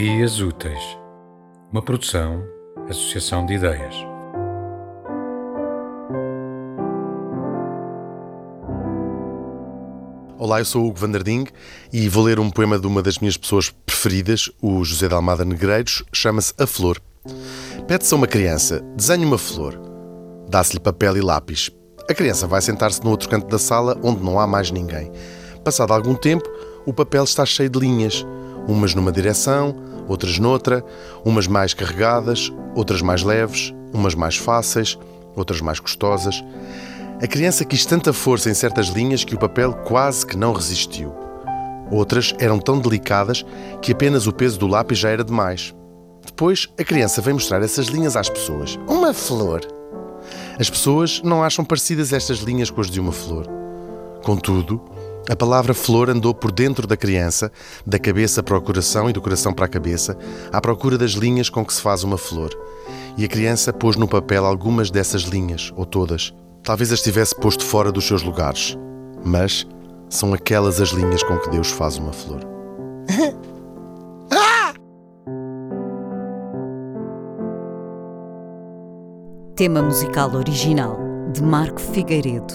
Dias Úteis, uma produção, associação de ideias. Olá, eu sou o Hugo Vanderding e vou ler um poema de uma das minhas pessoas preferidas, o José de Almada Negreiros, chama-se A Flor. Pede-se a uma criança, desenhe uma flor. Dá-se-lhe papel e lápis. A criança vai sentar-se no outro canto da sala, onde não há mais ninguém. Passado algum tempo, o papel está cheio de linhas, umas numa direção, outras noutra, umas mais carregadas, outras mais leves, umas mais fáceis, outras mais custosas. A criança quis tanta força em certas linhas que o papel quase que não resistiu. Outras eram tão delicadas que apenas o peso do lápis já era demais. Depois, a criança vem mostrar essas linhas às pessoas. Uma flor! As pessoas não acham parecidas estas linhas com as de uma flor. Contudo, a palavra flor andou por dentro da criança, da cabeça para o coração e do coração para a cabeça, à procura das linhas com que se faz uma flor. E a criança pôs no papel algumas dessas linhas, ou todas. Talvez as tivesse posto fora dos seus lugares, mas são aquelas as linhas com que Deus faz uma flor. Tema musical original de Marco Figueiredo,